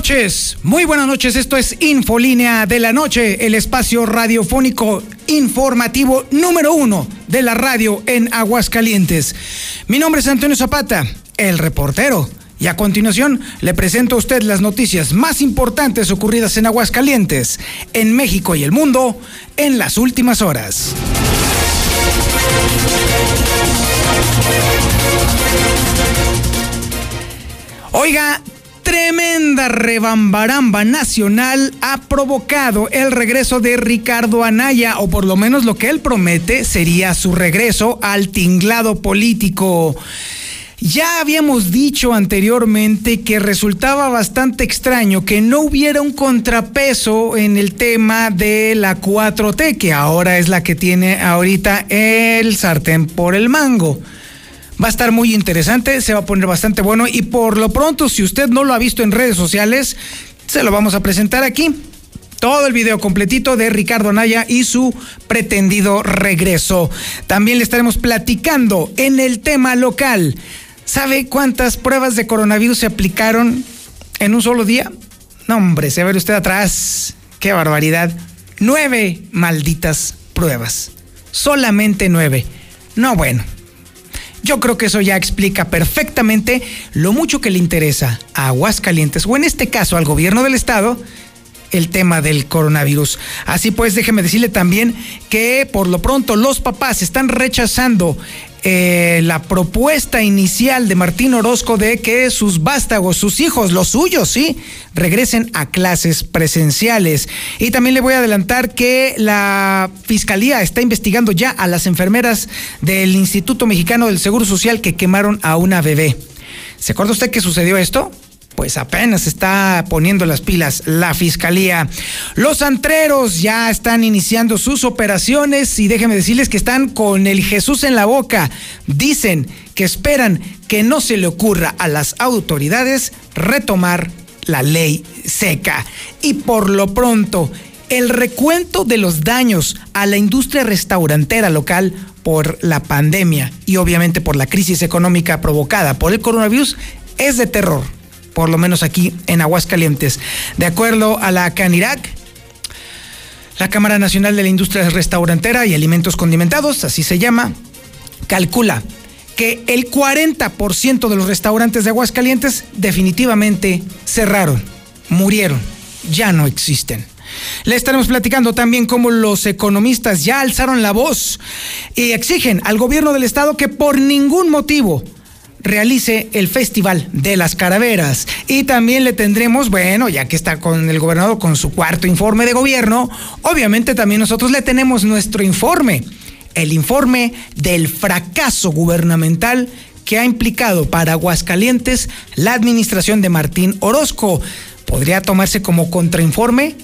noches, muy buenas noches. Esto es Infolínea de la Noche, el espacio radiofónico informativo número uno de la radio en Aguascalientes. Mi nombre es Antonio Zapata, el reportero. Y a continuación le presento a usted las noticias más importantes ocurridas en Aguascalientes, en México y el mundo en las últimas horas. Oiga, tremenda rebambaramba nacional ha provocado el regreso de Ricardo Anaya, o por lo menos lo que él promete sería su regreso al tinglado político. Ya habíamos dicho anteriormente que resultaba bastante extraño que no hubiera un contrapeso en el tema de la 4T, que ahora es la que tiene ahorita el sartén por el mango. Va a estar muy interesante, se va a poner bastante bueno y por lo pronto, si usted no lo ha visto en redes sociales, se lo vamos a presentar aquí. Todo el video completito de Ricardo Naya y su pretendido regreso. También le estaremos platicando en el tema local. ¿Sabe cuántas pruebas de coronavirus se aplicaron en un solo día? No, hombre, se ve usted atrás. Qué barbaridad. Nueve malditas pruebas. Solamente nueve. No, bueno. Yo creo que eso ya explica perfectamente lo mucho que le interesa a Aguascalientes, o en este caso al gobierno del estado, el tema del coronavirus. Así pues, déjeme decirle también que por lo pronto los papás están rechazando eh, la propuesta inicial de Martín Orozco de que sus vástagos, sus hijos, los suyos, sí, regresen a clases presenciales. Y también le voy a adelantar que la Fiscalía está investigando ya a las enfermeras del Instituto Mexicano del Seguro Social que quemaron a una bebé. ¿Se acuerda usted que sucedió esto? Pues apenas está poniendo las pilas la fiscalía. Los antreros ya están iniciando sus operaciones y déjenme decirles que están con el Jesús en la boca. Dicen que esperan que no se le ocurra a las autoridades retomar la ley seca. Y por lo pronto, el recuento de los daños a la industria restaurantera local por la pandemia y obviamente por la crisis económica provocada por el coronavirus es de terror por lo menos aquí en Aguascalientes. De acuerdo a la CANIRAC, la Cámara Nacional de la Industria Restaurantera y Alimentos Condimentados, así se llama, calcula que el 40% de los restaurantes de Aguascalientes definitivamente cerraron, murieron, ya no existen. Le estaremos platicando también cómo los economistas ya alzaron la voz y exigen al gobierno del estado que por ningún motivo realice el Festival de las Caraveras. Y también le tendremos, bueno, ya que está con el gobernador con su cuarto informe de gobierno, obviamente también nosotros le tenemos nuestro informe, el informe del fracaso gubernamental que ha implicado para Aguascalientes la administración de Martín Orozco. ¿Podría tomarse como contrainforme?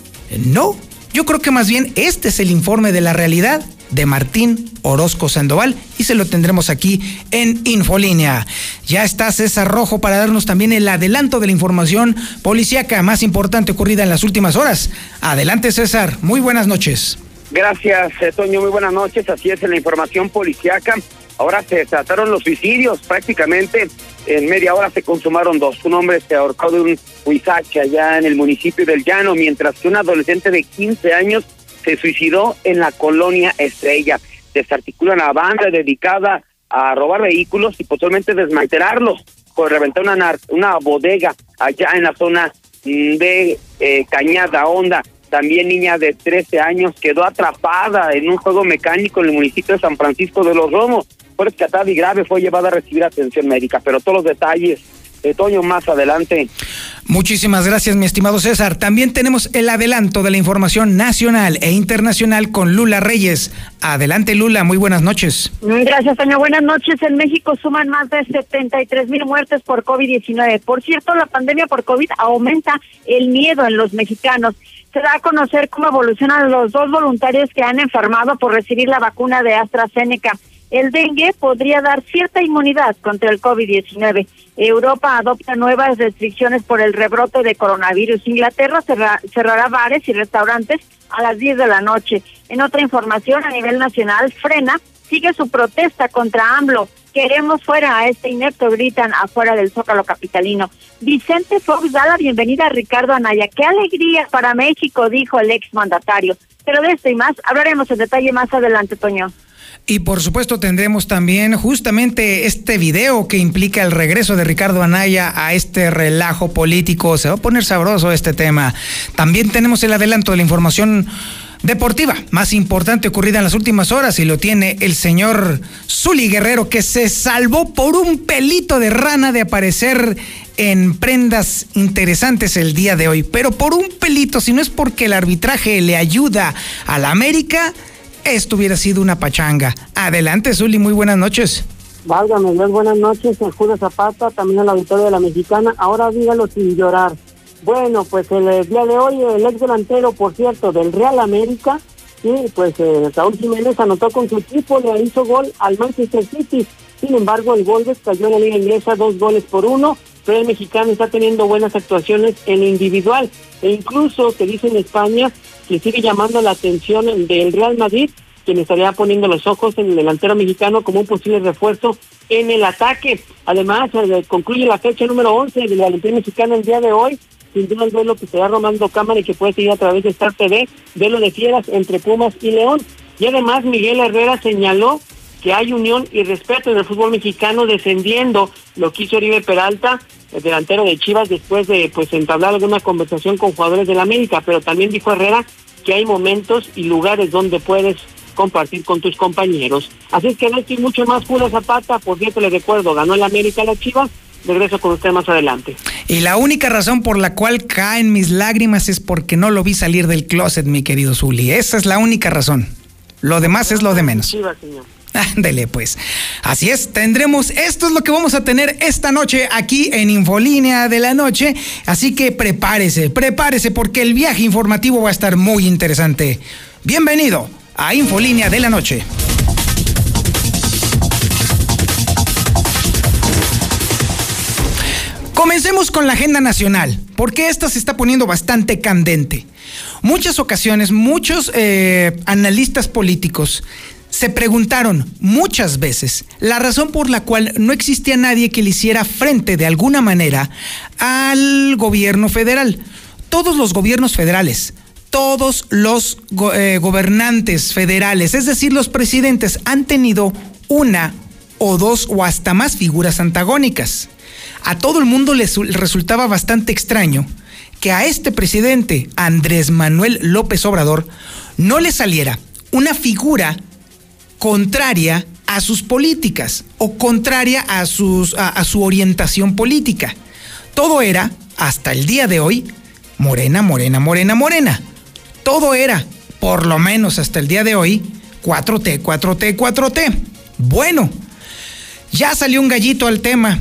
No, yo creo que más bien este es el informe de la realidad de Martín Orozco Sandoval y se lo tendremos aquí en Infolínea. Ya está César Rojo para darnos también el adelanto de la información policíaca más importante ocurrida en las últimas horas. Adelante César, muy buenas noches. Gracias, eh, Toño, muy buenas noches. Así es, en la información policíaca. Ahora se trataron los suicidios, prácticamente en media hora se consumaron dos. Un hombre se ahorcó de un huizache allá en el municipio del Llano, mientras que un adolescente de 15 años se suicidó en la colonia Estrella. Desarticula una banda dedicada a robar vehículos y posiblemente desmantelarlos por reventar una, una bodega allá en la zona mm, de eh, Cañada Honda. También niña de 13 años quedó atrapada en un juego mecánico en el municipio de San Francisco de los Romos. Fue rescatada y grave, fue llevada a recibir atención médica, pero todos los detalles Toño más adelante. Muchísimas gracias, mi estimado César. También tenemos el adelanto de la información nacional e internacional con Lula Reyes. Adelante, Lula, muy buenas noches. Gracias, Toño. Buenas noches. En México suman más de 73 mil muertes por COVID-19. Por cierto, la pandemia por COVID aumenta el miedo en los mexicanos. Se da a conocer cómo evolucionan los dos voluntarios que han enfermado por recibir la vacuna de AstraZeneca el dengue podría dar cierta inmunidad contra el COVID-19. Europa adopta nuevas restricciones por el rebrote de coronavirus. Inglaterra cerrará bares y restaurantes a las 10 de la noche. En otra información a nivel nacional, Frena sigue su protesta contra AMLO queremos fuera a este inepto, gritan afuera del Zócalo Capitalino. Vicente Fox da la bienvenida a Ricardo Anaya. ¡Qué alegría para México! dijo el exmandatario. Pero de esto y más hablaremos en detalle más adelante, Toño. Y por supuesto tendremos también justamente este video que implica el regreso de Ricardo Anaya a este relajo político. Se va a poner sabroso este tema. También tenemos el adelanto de la información deportiva más importante ocurrida en las últimas horas y lo tiene el señor Zuli Guerrero que se salvó por un pelito de rana de aparecer en prendas interesantes el día de hoy, pero por un pelito, si no es porque el arbitraje le ayuda a la América, esto hubiera sido una pachanga. Adelante, Zuli, muy buenas noches. Válgame, buenas noches, el Julio Zapata, también al auditorio de la Mexicana. Ahora dígalo sin llorar. Bueno, pues el, día de hoy el ex delantero, por cierto, del Real América, sí, pues eh, Raúl Jiménez anotó con su equipo, le hizo gol al Manchester City. Sin embargo, el gol cayó en la liga inglesa dos goles por uno, pero el mexicano está teniendo buenas actuaciones en individual. E incluso se dice en España que sigue llamando la atención del Real Madrid, quien estaría poniendo los ojos en el delantero mexicano como un posible refuerzo en el ataque. Además, eh, concluye la fecha número 11 de la Balompié Mexicana el día de hoy sin duda el duelo que se va Romando Cámara y que puede seguir a través de Star TV, duelo de fieras entre Pumas y León. Y además Miguel Herrera señaló que hay unión y respeto en el fútbol mexicano descendiendo lo que hizo Oribe Peralta, el delantero de Chivas, después de pues entablar alguna conversación con jugadores de la América, pero también dijo Herrera que hay momentos y lugares donde puedes compartir con tus compañeros. Así es que no estoy mucho más pura zapata, por cierto le recuerdo, ganó el América la Chivas, regreso con usted más adelante. Y la única razón por la cual caen mis lágrimas es porque no lo vi salir del closet, mi querido Zuli. Esa es la única razón. Lo demás es lo de menos. Ándele, pues. Así es, tendremos, esto es lo que vamos a tener esta noche aquí en Infolínea de la Noche. Así que prepárese, prepárese porque el viaje informativo va a estar muy interesante. Bienvenido a Infolínea de la Noche. Comencemos con la agenda nacional, porque esta se está poniendo bastante candente. Muchas ocasiones, muchos eh, analistas políticos se preguntaron muchas veces la razón por la cual no existía nadie que le hiciera frente de alguna manera al gobierno federal. Todos los gobiernos federales, todos los eh, gobernantes federales, es decir, los presidentes, han tenido una o dos o hasta más figuras antagónicas a todo el mundo le resultaba bastante extraño que a este presidente, Andrés Manuel López Obrador, no le saliera una figura contraria a sus políticas o contraria a, sus, a, su orientación política. Todo era, hasta el día de hoy, morena, morena, morena, morena. Todo era, por lo menos hasta el día de hoy, 4T, 4T, 4T. Bueno, ya salió un gallito al tema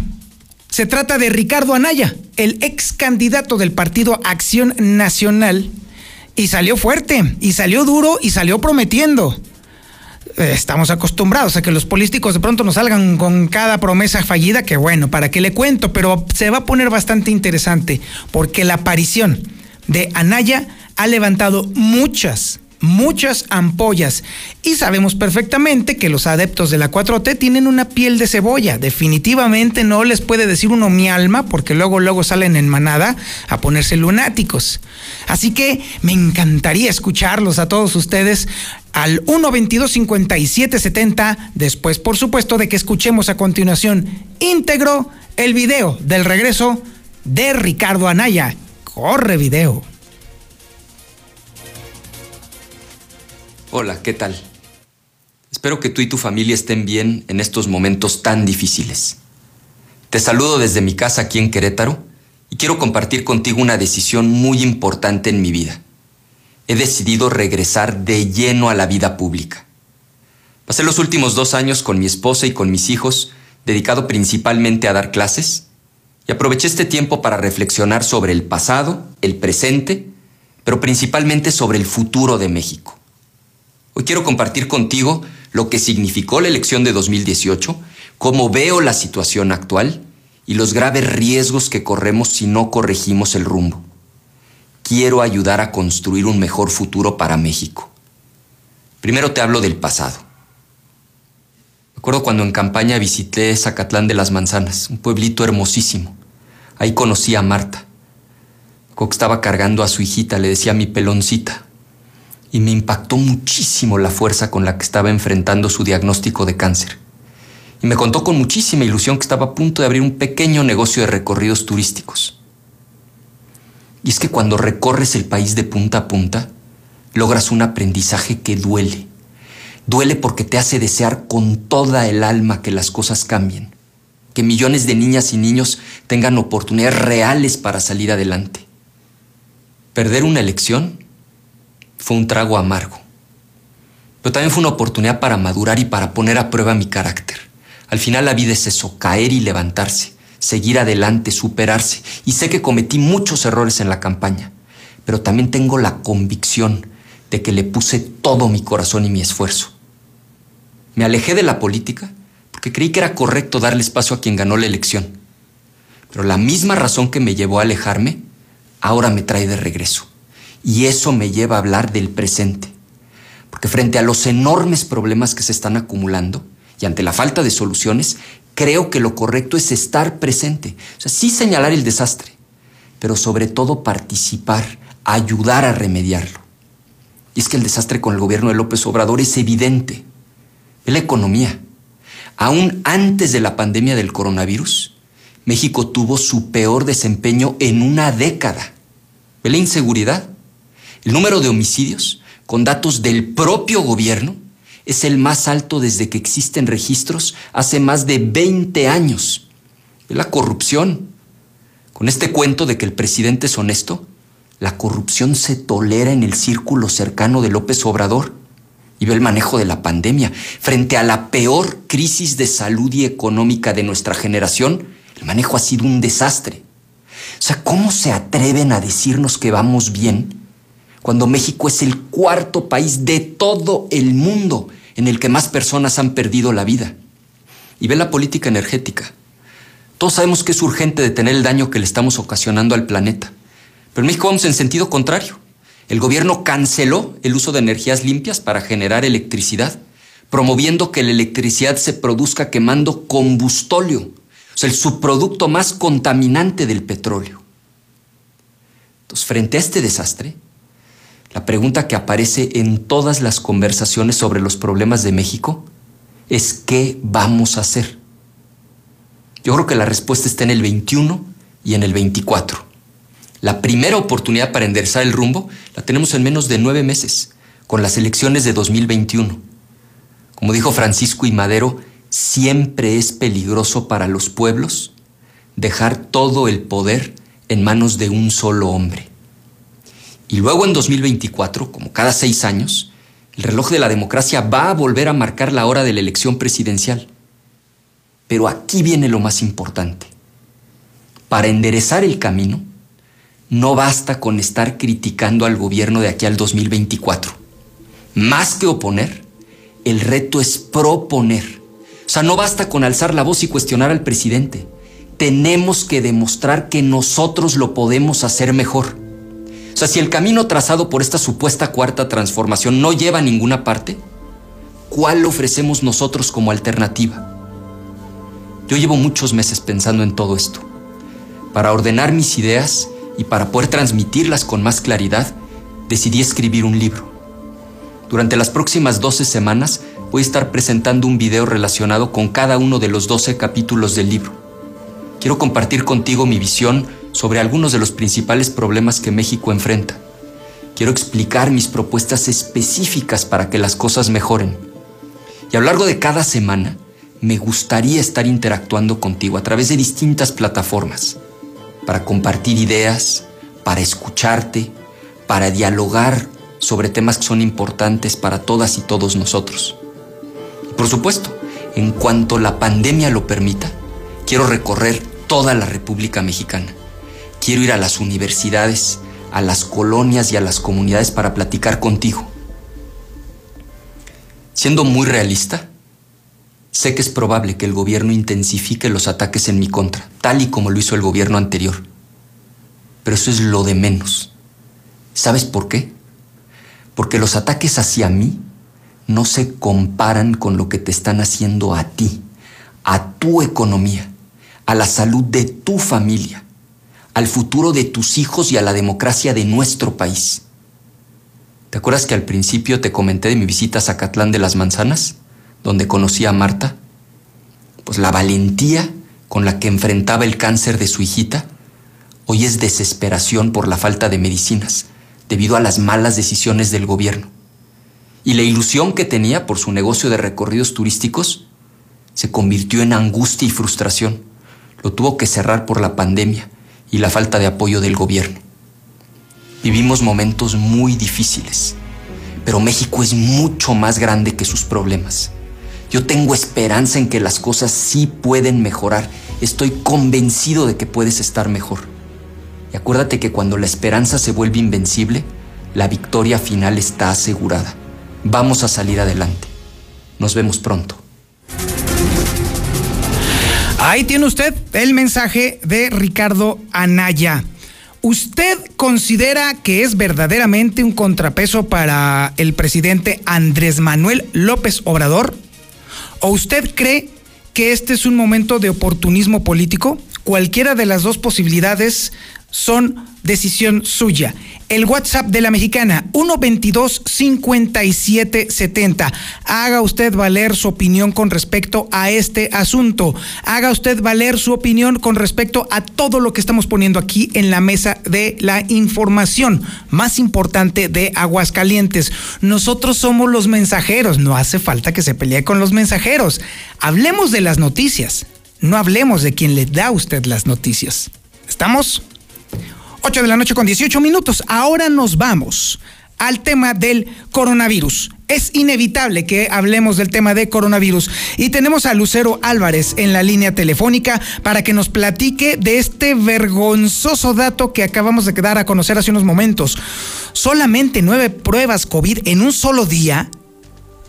se trata de Ricardo Anaya, el ex candidato del partido Acción Nacional, y salió fuerte, y salió duro, y salió prometiendo. Estamos acostumbrados a que los políticos de pronto nos salgan con cada promesa fallida, que bueno, para qué le cuento, pero se va a poner bastante interesante, porque la aparición de Anaya ha levantado muchas, muchas ampollas y sabemos perfectamente que los adeptos de la 4T tienen una piel de cebolla. Definitivamente no les puede decir uno mi alma porque luego luego salen en manada a ponerse lunáticos. Así que me encantaría escucharlos a todos ustedes al 122 5770 después por supuesto de que escuchemos a continuación íntegro el video del regreso de Ricardo Anaya. Corre video. Hola, ¿qué tal? Espero que tú y tu familia estén bien en estos momentos tan difíciles. Te saludo desde mi casa aquí en Querétaro y quiero compartir contigo una decisión muy importante en mi vida. He decidido regresar de lleno a la vida pública. Pasé los últimos dos años con mi esposa y con mis hijos, dedicado principalmente a dar clases, y aproveché este tiempo para reflexionar sobre el pasado, el presente, pero principalmente sobre el futuro de México. Hoy quiero compartir contigo lo que significó la elección de 2018, cómo veo la situación actual y los graves riesgos que corremos si no corregimos el rumbo. Quiero ayudar a construir un mejor futuro para México. Primero te hablo del pasado. Recuerdo cuando en campaña visité Zacatlán de las Manzanas, un pueblito hermosísimo. Ahí conocí a Marta. que estaba cargando a su hijita, le decía mi peloncita. Y me impactó muchísimo la fuerza con la que estaba enfrentando su diagnóstico de cáncer. Y me contó con muchísima ilusión que estaba a punto de abrir un pequeño negocio de recorridos turísticos. Y es que cuando recorres el país de punta a punta, logras un aprendizaje que duele Duele porque te hace desear con toda el alma que las cosas cambien, que millones de niñas y niños tengan oportunidades reales para salir adelante. Perder una elección fue un trago amargo, pero también fue una oportunidad para madurar y para poner a prueba mi carácter. Al final la vida es eso, caer y levantarse, seguir adelante, superarse. Y sé que cometí muchos errores en la campaña, pero también tengo la convicción de que le puse todo mi corazón y mi esfuerzo. Me alejé de la política porque creí que era correcto darle espacio a quien ganó la elección. Pero la misma razón que me llevó a alejarme, ahora me trae de regreso. Y eso me lleva a hablar del presente. Porque frente a los enormes problemas que se están acumulando y ante la falta de soluciones, creo que lo correcto es estar presente. O sea, sí señalar el desastre, pero sobre todo participar, ayudar a remediarlo. Y es que el desastre con el gobierno de López Obrador es evidente es la economía. Aún antes de la pandemia del coronavirus, México tuvo su peor desempeño en una década. ¿Ve la inseguridad? El número de homicidios, con datos del propio gobierno, es el más alto desde que existen registros hace más de 20 años. ¿Ve la corrupción? Con este cuento de que el presidente es honesto, la corrupción se tolera en el círculo cercano de López Obrador y ve el manejo de la pandemia. Frente a la peor crisis de salud y económica de nuestra generación, el manejo ha sido un desastre. O sea, ¿cómo se atreven a decirnos que vamos bien cuando México es el cuarto país de todo el mundo en el que más personas han perdido la vida? Y ve la política energética. Todos sabemos que es urgente detener el daño que le estamos ocasionando al planeta. Pero en México vamos en sentido contrario. El gobierno canceló el uso de energías limpias para generar electricidad, promoviendo que la electricidad se produzca quemando combustóleo, o sea, el subproducto más contaminante del petróleo. Entonces, frente a este desastre, la pregunta que aparece en todas las conversaciones sobre los problemas de México es ¿qué vamos a hacer? Yo creo que la respuesta está en el 21 y en el 24. La primera oportunidad para enderezar el rumbo la tenemos en menos de nueve meses, con las elecciones de 2021. Como dijo Francisco y Madero, siempre es peligroso para los pueblos dejar todo el poder en manos de un solo hombre. Y luego en 2024, como cada seis años, el reloj de la democracia va a volver a marcar la hora de la elección presidencial. Pero aquí viene lo más importante. Para enderezar el camino, no basta con estar criticando al gobierno de aquí al 2024. Más que oponer, el reto es proponer. O sea, no basta con alzar la voz y cuestionar al presidente. Tenemos que demostrar que nosotros lo podemos hacer mejor. O sea, si el camino trazado por esta supuesta cuarta transformación no lleva a ninguna parte, ¿cuál ofrecemos nosotros como alternativa? Yo llevo muchos meses pensando en todo esto. Para ordenar mis ideas, y para poder transmitirlas con más claridad, decidí escribir un libro. Durante las próximas 12 semanas voy a estar presentando un video relacionado con cada uno de los 12 capítulos del libro. Quiero compartir contigo mi visión sobre algunos de los principales problemas que México enfrenta. Quiero explicar mis propuestas específicas para que las cosas mejoren. Y a lo largo de cada semana, me gustaría estar interactuando contigo a través de distintas plataformas para compartir ideas, para escucharte, para dialogar sobre temas que son importantes para todas y todos nosotros. Y por supuesto, en cuanto la pandemia lo permita, quiero recorrer toda la República Mexicana. Quiero ir a las universidades, a las colonias y a las comunidades para platicar contigo. Siendo muy realista, Sé que es probable que el gobierno intensifique los ataques en mi contra, tal y como lo hizo el gobierno anterior. Pero eso es lo de menos. ¿Sabes por qué? Porque los ataques hacia mí no se comparan con lo que te están haciendo a ti, a tu economía, a la salud de tu familia, al futuro de tus hijos y a la democracia de nuestro país. ¿Te acuerdas que al principio te comenté de mi visita a Zacatlán de las Manzanas, donde conocí a Marta? Pues la valentía con la que enfrentaba el cáncer de su hijita, hoy es desesperación por la falta de medicinas, debido a las malas decisiones del gobierno. Y la ilusión que tenía por su negocio de recorridos turísticos se convirtió en angustia y frustración. Lo tuvo que cerrar por la pandemia y la falta de apoyo del gobierno. Vivimos momentos muy difíciles, pero México es mucho más grande que sus problemas. Yo tengo esperanza en que las cosas sí pueden mejorar. Estoy convencido de que puedes estar mejor. Y acuérdate que cuando la esperanza se vuelve invencible, la victoria final está asegurada. Vamos a salir adelante. Nos vemos pronto. Ahí tiene usted el mensaje de Ricardo Anaya. ¿Usted considera que es verdaderamente un contrapeso para el presidente Andrés Manuel López Obrador? ¿O usted cree que este es un momento de oportunismo político? Cualquiera de las dos posibilidades son decisión suya. El WhatsApp de la mexicana, 122-5770. Haga usted valer su opinión con respecto a este asunto. Haga usted valer su opinión con respecto a todo lo que estamos poniendo aquí en la mesa de la información más importante de Aguascalientes. Nosotros somos los mensajeros. No hace falta que se pelee con los mensajeros. Hablemos de las noticias. No hablemos de quien le da a usted las noticias. ¿Estamos? 8 de la noche con 18 minutos. Ahora nos vamos al tema del coronavirus. Es inevitable que hablemos del tema de coronavirus y tenemos a Lucero Álvarez en la línea telefónica para que nos platique de este vergonzoso dato que acabamos de dar a conocer hace unos momentos. Solamente nueve pruebas COVID en un solo día.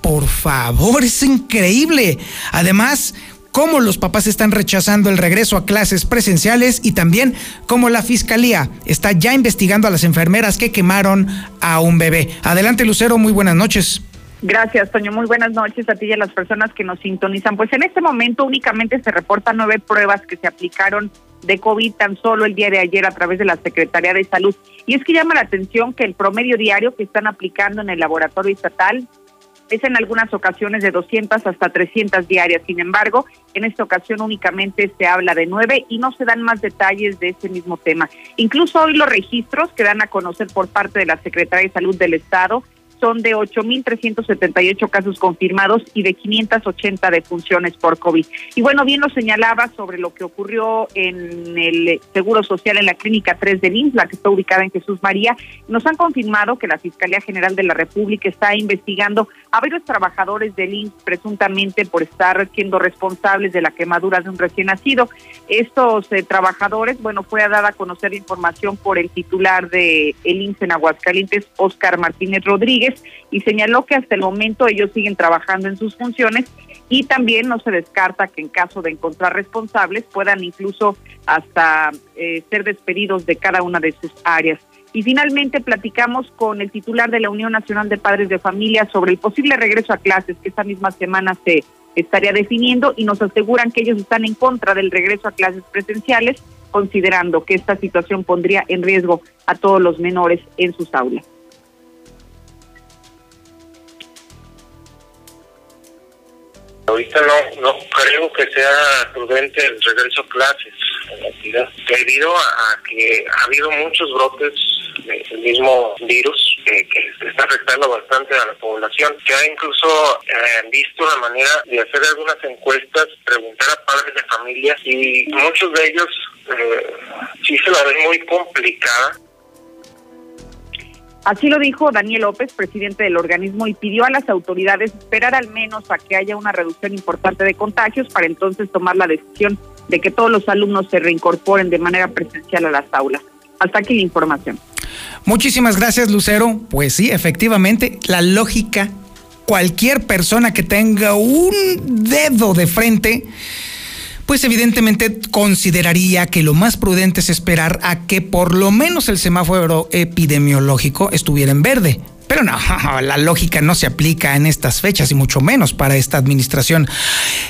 Por favor, es increíble. Además, cómo los papás están rechazando el regreso a clases presenciales y también cómo la fiscalía está ya investigando a las enfermeras que quemaron a un bebé. Adelante Lucero, muy buenas noches. Gracias, Toño. Muy buenas noches a ti y a las personas que nos sintonizan. Pues en este momento únicamente se reportan nueve pruebas que se aplicaron de COVID tan solo el día de ayer a través de la Secretaría de Salud. Y es que llama la atención que el promedio diario que están aplicando en el laboratorio estatal es en algunas ocasiones de 200 hasta 300 diarias. Sin embargo, en esta ocasión únicamente se habla de nueve y no se dan más detalles de ese mismo tema. Incluso hoy los registros que dan a conocer por parte de la Secretaría de Salud del Estado son de 8.378 casos confirmados y de 580 defunciones por COVID. Y bueno, bien lo señalaba sobre lo que ocurrió en el Seguro Social en la Clínica 3 de IMSS, la que está ubicada en Jesús María. Nos han confirmado que la Fiscalía General de la República está investigando a varios trabajadores del IMSS presuntamente por estar siendo responsables de la quemadura de un recién nacido. Estos eh, trabajadores, bueno, fue a dar a conocer información por el titular de el IMSS en Aguascalientes, Oscar Martínez Rodríguez y señaló que hasta el momento ellos siguen trabajando en sus funciones y también no se descarta que en caso de encontrar responsables puedan incluso hasta eh, ser despedidos de cada una de sus áreas. Y finalmente platicamos con el titular de la Unión Nacional de Padres de Familia sobre el posible regreso a clases que esta misma semana se estaría definiendo y nos aseguran que ellos están en contra del regreso a clases presenciales, considerando que esta situación pondría en riesgo a todos los menores en sus aulas. Ahorita no, no creo que sea prudente el regreso a clases en la entidad, debido a, que ha habido muchos brotes del mismo virus que, está afectando bastante a la población. que ha incluso eh, visto la manera de hacer algunas encuestas, preguntar a padres de familia y muchos de ellos eh, sí se la ven muy complicada Así lo dijo Daniel López, presidente del organismo, y pidió a las autoridades esperar al menos a que haya una reducción importante de contagios para entonces tomar la decisión de que todos los alumnos se reincorporen de manera presencial a las aulas. Hasta aquí la información. Muchísimas gracias, Lucero. Pues sí, efectivamente, la lógica, cualquier persona que tenga un dedo de frente, pues evidentemente consideraría que lo más prudente es esperar a que por lo menos el semáforo epidemiológico estuviera en verde. Pero no, la lógica no se aplica en estas fechas y mucho menos para esta administración.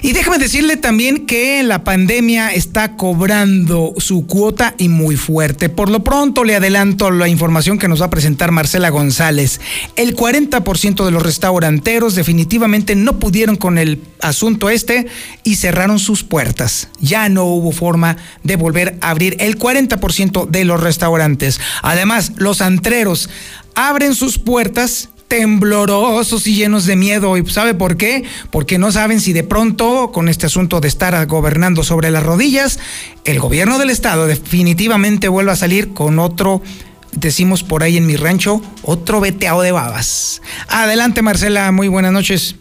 Y déjame decirle también que la pandemia está cobrando su cuota y muy fuerte. Por lo pronto le adelanto la información que nos va a presentar Marcela González. El 40% de los restauranteros definitivamente no pudieron con el asunto este y cerraron sus puertas. Ya no hubo forma de volver a abrir el 40% de los restaurantes. Además, los antreros abren sus puertas temblorosos y llenos de miedo. ¿Y sabe por qué? Porque no saben si de pronto, con este asunto de estar gobernando sobre las rodillas, el gobierno del estado definitivamente vuelva a salir con otro, decimos por ahí en mi rancho, otro veteado de babas. Adelante Marcela, muy buenas noches.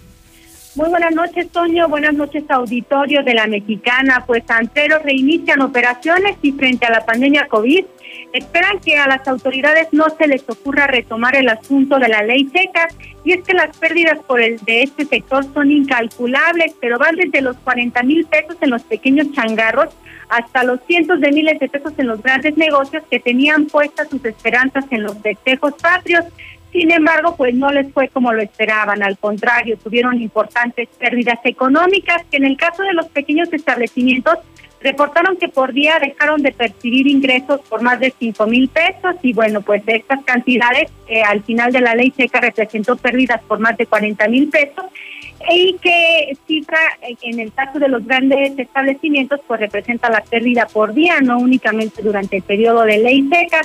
Muy buenas noches, Toño. Buenas noches, auditorio de la Mexicana. Pues Anteros reinician operaciones y frente a la pandemia COVID, esperan que a las autoridades no se les ocurra retomar el asunto de la ley seca. Y es que las pérdidas por el de este sector son incalculables, pero van desde los 40 mil pesos en los pequeños changarros hasta los cientos de miles de pesos en los grandes negocios que tenían puestas sus esperanzas en los festejos patrios. Sin embargo, pues no les fue como lo esperaban, al contrario, tuvieron importantes pérdidas económicas que en el caso de los pequeños establecimientos reportaron que por día dejaron de percibir ingresos por más de cinco mil pesos y bueno, pues estas cantidades eh, al final de la ley seca representó pérdidas por más de 40 mil pesos y que cifra eh, en el caso de los grandes establecimientos pues representa la pérdida por día, no únicamente durante el periodo de ley seca.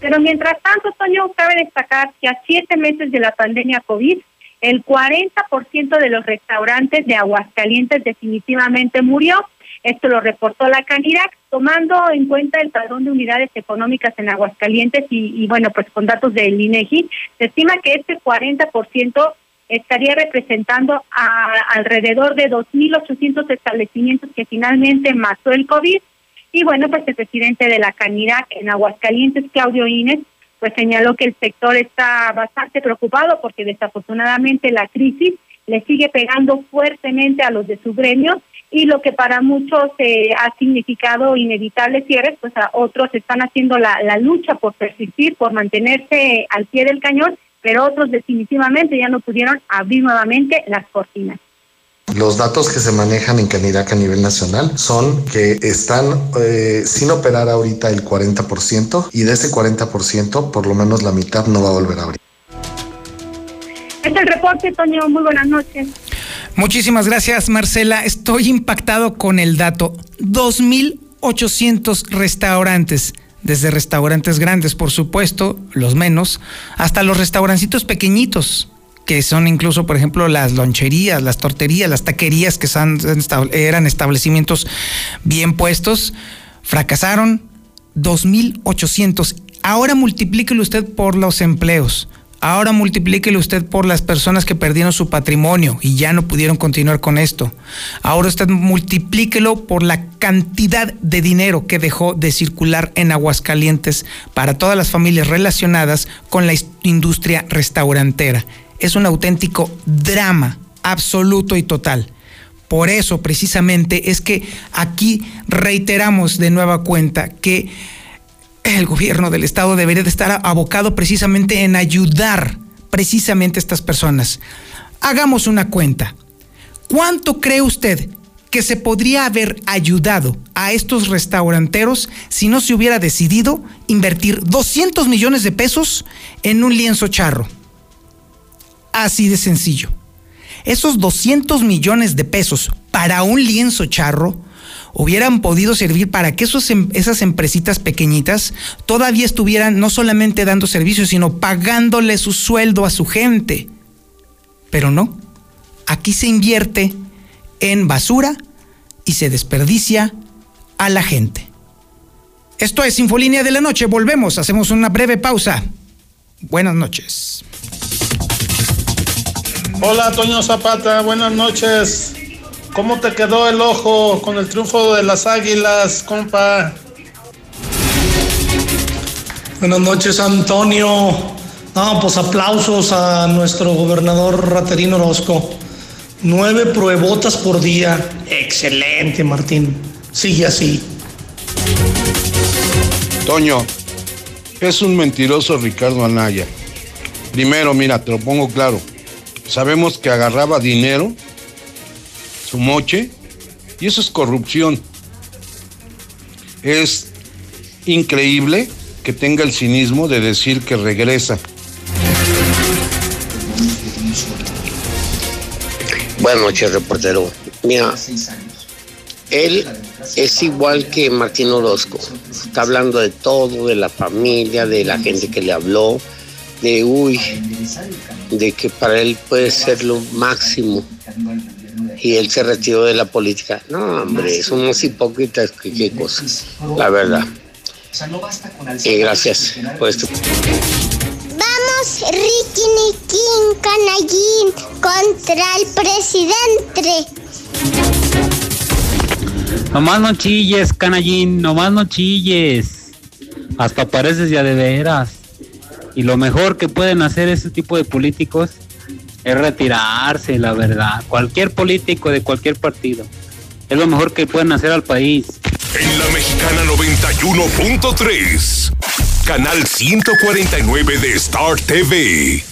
Pero mientras tanto, Toño, cabe destacar que a siete meses de la pandemia COVID, el 40% de los restaurantes de Aguascalientes definitivamente murió. Esto lo reportó la Canirac, tomando en cuenta el padrón de unidades económicas en Aguascalientes y, bueno, pues con datos del INEGI, se estima que este 40% estaría representando a alrededor de 2.800 establecimientos que finalmente mató el COVID. Y bueno, pues el presidente de la Canidad en Aguascalientes, Claudio Inés, pues señaló que el sector está bastante preocupado porque desafortunadamente la crisis le sigue pegando fuertemente a los de su gremio y lo que para muchos eh, ha significado inevitables cierres, pues a otros están haciendo la, la lucha por persistir, por mantenerse al pie del cañón, pero otros definitivamente ya no pudieron abrir nuevamente las cortinas. Los datos que se manejan en Canirac a nivel nacional son que están eh, sin operar ahorita el 40% y de ese 40% por lo menos la mitad no va a volver a abrir. Es el reporte, Toño. Muy buenas noches. Muchísimas gracias, Marcela. Estoy impactado con el dato. 2.800 restaurantes desde restaurantes grandes, por supuesto, los menos, hasta los restaurancitos pequeñitos, que son incluso, por ejemplo, las loncherías, las torterías, las taquerías, que eran establecimientos bien puestos, fracasaron 2.800. Ahora multiplíquelo usted por los empleos. Ahora multiplíquelo usted por las personas que perdieron su patrimonio y ya no pudieron continuar con esto. Ahora usted multiplíquelo por la cantidad de dinero que dejó de circular en Aguascalientes para todas las familias relacionadas con la industria restaurantera es un auténtico drama absoluto y total. Por eso precisamente es que aquí reiteramos de nueva cuenta que el gobierno del estado debería de estar abocado precisamente en ayudar precisamente a estas personas. Hagamos una cuenta. ¿Cuánto cree usted que se podría haber ayudado a estos restauranteros si no se hubiera decidido invertir 200 millones de pesos en un lienzo charro? Así de sencillo. Esos 200 millones de pesos para un lienzo charro hubieran podido servir para que em, esas empresitas pequeñitas todavía estuvieran no solamente dando servicios, sino pagándole su sueldo a su gente. Pero no, aquí se invierte en basura y se desperdicia a la gente. Esto es Infolínea de la Noche, volvemos, hacemos una breve pausa. Buenas noches. Hola, Toño Zapata, buenas noches. ¿Cómo te quedó el ojo con el triunfo de las águilas, compa? Buenas noches, Antonio. No, pues aplausos a nuestro gobernador Raterino Orozco. Nueve pruebotas por día. Excelente, Martín. Sigue así. Toño, es un mentiroso Ricardo Anaya Primero, mira, te lo pongo claro. Sabemos que agarraba dinero, su moche, y eso es corrupción. Es increíble que tenga el cinismo de decir que regresa. Buenas noches, reportero. Mira, él es igual que Martín Orozco. Está hablando de todo, de la familia, de la gente que le habló, de uy, de que para él puede ser lo máximo. Y él se retiró de la política. No, hombre, son unos hipócritas que qué cosas, la verdad. Y gracias por esto. Vamos, Ricky Nikin Canallín, contra el presidente. Nomás no chilles, canallín, nomás no chilles. Hasta pareces ya de veras. Y lo mejor que pueden hacer ese tipo de políticos es retirarse, la verdad. Cualquier político de cualquier partido. Es lo mejor que pueden hacer al país. En la Mexicana 91.3, canal 149 de Star TV.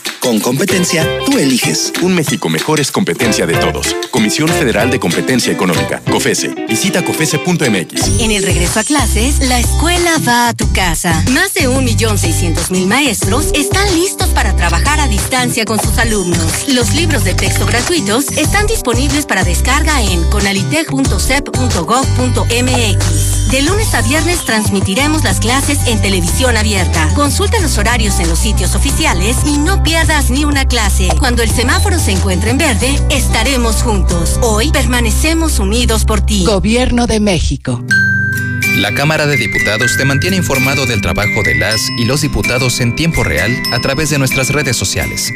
Con competencia, tú eliges. Un México mejor es competencia de todos. Comisión Federal de Competencia Económica. COFESE. Visita COFESE.mx. En el regreso a clases, la escuela va a tu casa. Más de 1.600.000 maestros están listos para trabajar a distancia con sus alumnos. Los libros de texto gratuitos están disponibles para descarga en conalitech.sep.gov.mx. De lunes a viernes transmitiremos las clases en televisión abierta. Consulta los horarios en los sitios oficiales y no pierdas ni una clase. Cuando el semáforo se encuentre en verde, estaremos juntos. Hoy permanecemos unidos por ti. Gobierno de México. La Cámara de Diputados te mantiene informado del trabajo de las y los diputados en tiempo real a través de nuestras redes sociales.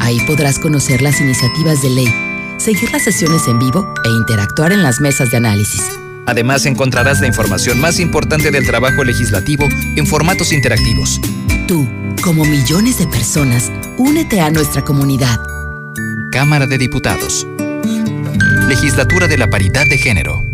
Ahí podrás conocer las iniciativas de ley, seguir las sesiones en vivo e interactuar en las mesas de análisis. Además encontrarás la información más importante del trabajo legislativo en formatos interactivos. Tú, como millones de personas, únete a nuestra comunidad. Cámara de Diputados. Legislatura de la Paridad de Género.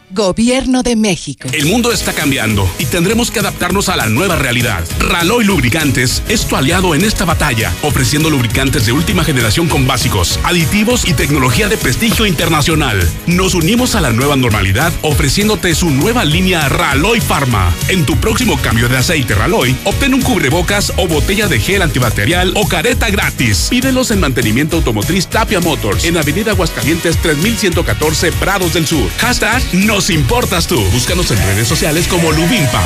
Gobierno de México. El mundo está cambiando y tendremos que adaptarnos a la nueva realidad. Raloy Lubricantes es tu aliado en esta batalla, ofreciendo lubricantes de última generación con básicos, aditivos y tecnología de prestigio internacional. Nos unimos a la nueva normalidad ofreciéndote su nueva línea Raloy Pharma. En tu próximo cambio de aceite Raloy, obtén un cubrebocas o botella de gel antibacterial o careta gratis. Pídelos en mantenimiento automotriz Tapia Motors en Avenida Aguascalientes 3114 Prados del Sur. Hashtag nos importas tú. Búscanos en redes sociales como Lubimpa.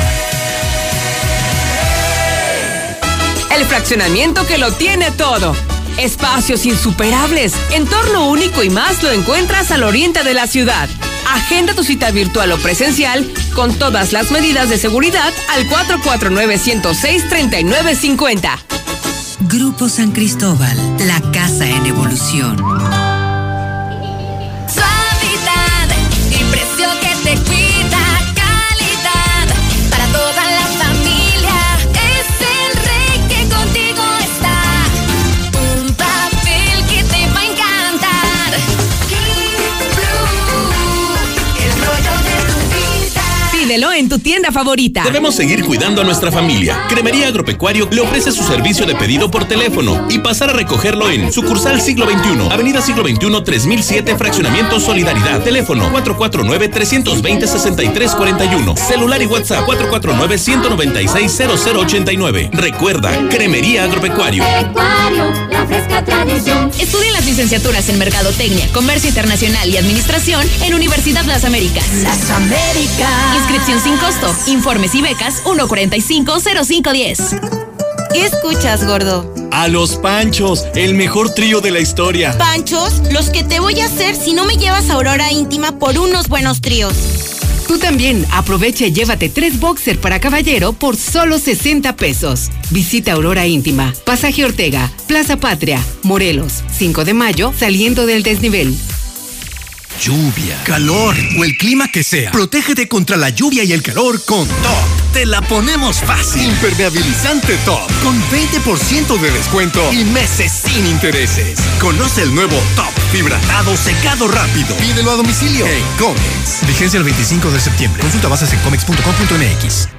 El fraccionamiento que lo tiene todo. Espacios insuperables, entorno único y más lo encuentras al oriente de la ciudad. Agenda tu cita virtual o presencial con todas las medidas de seguridad al 449-106-3950. Grupo San Cristóbal, la casa en evolución. Te cuida, Pídelo en tu tienda favorita. Debemos seguir cuidando a nuestra familia. Cremería Agropecuario le ofrece su servicio de pedido por teléfono y pasar a recogerlo en sucursal Siglo XXI, Avenida Siglo XXI 3007, Fraccionamiento Solidaridad. Teléfono 449-320-6341. Celular y WhatsApp 449-196-0089. Recuerda, Cremería Agropecuario. La fresca tradición. Estudia las licenciaturas en Mercadotecnia, Comercio Internacional y Administración en Universidad Las Américas. Las Américas. Inscripción sin costo. Informes y becas 1450510. ¿Qué escuchas, gordo? A los Panchos, el mejor trío de la historia. Panchos, los que te voy a hacer si no me llevas a Aurora Íntima por unos buenos tríos. Tú también aprovecha y llévate tres boxer para caballero por solo 60 pesos. Visita Aurora Íntima, Pasaje Ortega, Plaza Patria, Morelos, 5 de mayo, saliendo del desnivel. Lluvia, calor o el clima que sea. Protégete contra la lluvia y el calor con Top. Te la ponemos fácil. Impermeabilizante Top. Con 20% de descuento y meses sin intereses. Conoce el nuevo Top. Fibratado secado rápido. Pídelo a domicilio en Comex. Vigencia el 25 de septiembre. Consulta bases en comex.com.mx.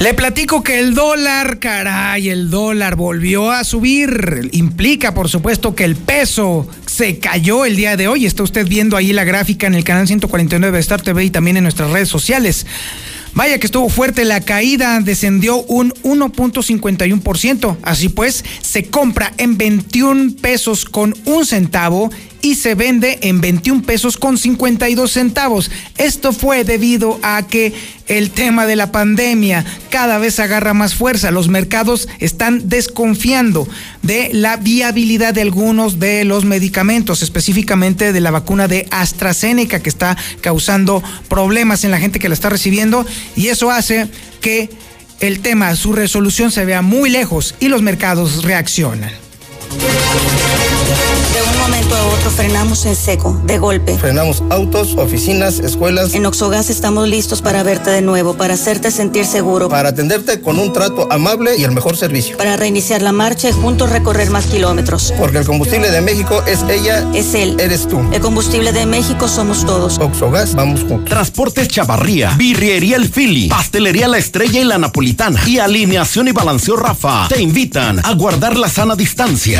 Le platico que el dólar, caray, el dólar volvió a subir. Implica, por supuesto, que el peso se cayó el día de hoy. Está usted viendo ahí la gráfica en el canal 149 de Star TV y también en nuestras redes sociales. Vaya que estuvo fuerte la caída, descendió un 1.51%. Así pues, se compra en 21 pesos con un centavo y se vende en 21 pesos con 52 centavos. Esto fue debido a que el tema de la pandemia cada vez agarra más fuerza. Los mercados están desconfiando de la viabilidad de algunos de los medicamentos, específicamente de la vacuna de AstraZeneca que está causando problemas en la gente que la está recibiendo y eso hace que el tema, su resolución se vea muy lejos y los mercados reaccionan. De un momento a otro frenamos en seco, de golpe. Frenamos autos, oficinas, escuelas. En Oxogas estamos listos para verte de nuevo, para hacerte sentir seguro. Para atenderte con un trato amable y el mejor servicio. Para reiniciar la marcha y juntos recorrer más kilómetros. Porque el combustible de México es ella. Es él. Eres tú. El combustible de México somos todos. Oxogas, vamos juntos. Transportes Chavarría, Birriería El Fili, Pastelería La Estrella y La Napolitana y Alineación y Balanceo Rafa te invitan a guardar la sana distancia.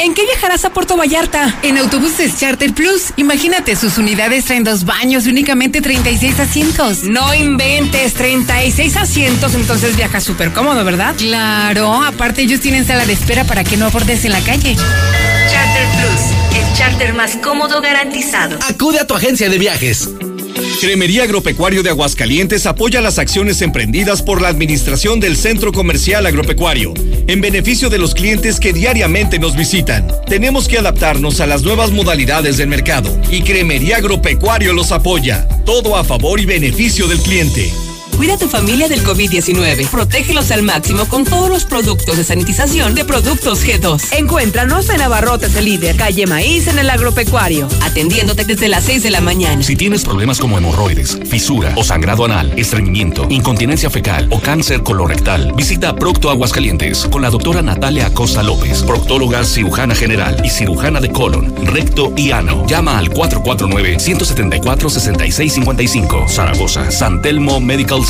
¿En qué viajarás a Puerto Vallarta? En autobuses Charter Plus. Imagínate, sus unidades traen dos baños y únicamente 36 asientos. No inventes, 36 asientos, entonces viajas súper cómodo, ¿verdad? Claro, aparte ellos tienen sala de espera para que no abordes en la calle. Charter Plus, el charter más cómodo garantizado. Acude a tu agencia de viajes. Cremería Agropecuario de Aguascalientes apoya las acciones emprendidas por la Administración del Centro Comercial Agropecuario en beneficio de los clientes que diariamente nos visitan. Tenemos que adaptarnos a las nuevas modalidades del mercado y Cremería Agropecuario los apoya. Todo a favor y beneficio del cliente. Cuida a tu familia del COVID-19. Protégelos al máximo con todos los productos de sanitización de Productos G2. Encuéntranos en Abarrotes el líder, calle Maíz en el agropecuario, atendiéndote desde las 6 de la mañana. Si tienes problemas como hemorroides, fisura o sangrado anal, estreñimiento, incontinencia fecal o cáncer colorectal, visita Procto Aguascalientes con la doctora Natalia Acosta López, proctóloga cirujana general y cirujana de colon, recto y ano. Llama al 449-174-6655. Zaragoza, San Telmo Medical